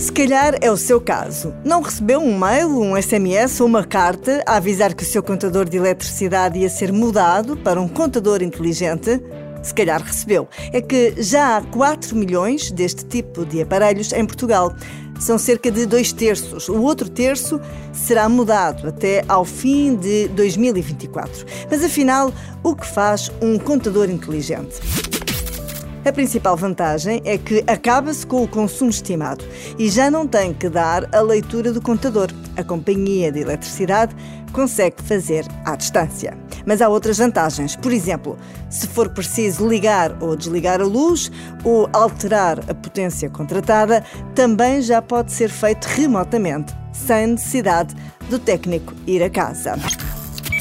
Se calhar é o seu caso. Não recebeu um mail, um SMS ou uma carta a avisar que o seu contador de eletricidade ia ser mudado para um contador inteligente? Se calhar recebeu. É que já há 4 milhões deste tipo de aparelhos em Portugal. São cerca de dois terços. O outro terço será mudado até ao fim de 2024. Mas afinal, o que faz um contador inteligente? A principal vantagem é que acaba-se com o consumo estimado e já não tem que dar a leitura do contador. A companhia de eletricidade consegue fazer à distância. Mas há outras vantagens. Por exemplo, se for preciso ligar ou desligar a luz ou alterar a potência contratada, também já pode ser feito remotamente, sem necessidade do técnico ir a casa.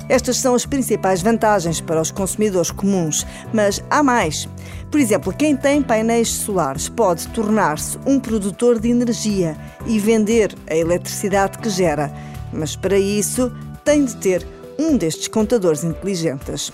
Estas são as principais vantagens para os consumidores comuns, mas há mais. Por exemplo, quem tem painéis solares pode tornar-se um produtor de energia e vender a eletricidade que gera, mas para isso tem de ter um destes contadores inteligentes.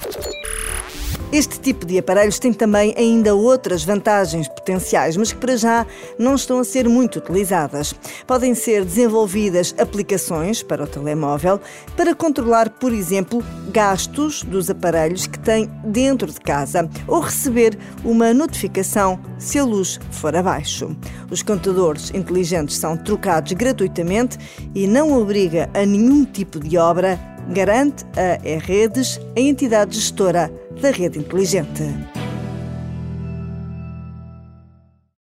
Este tipo de aparelhos tem também ainda outras vantagens potenciais, mas que para já não estão a ser muito utilizadas. Podem ser desenvolvidas aplicações para o telemóvel para controlar, por exemplo, gastos dos aparelhos que tem dentro de casa ou receber uma notificação se a luz for abaixo. Os contadores inteligentes são trocados gratuitamente e não obriga a nenhum tipo de obra garante a E-Redes, a entidade gestora da rede inteligente.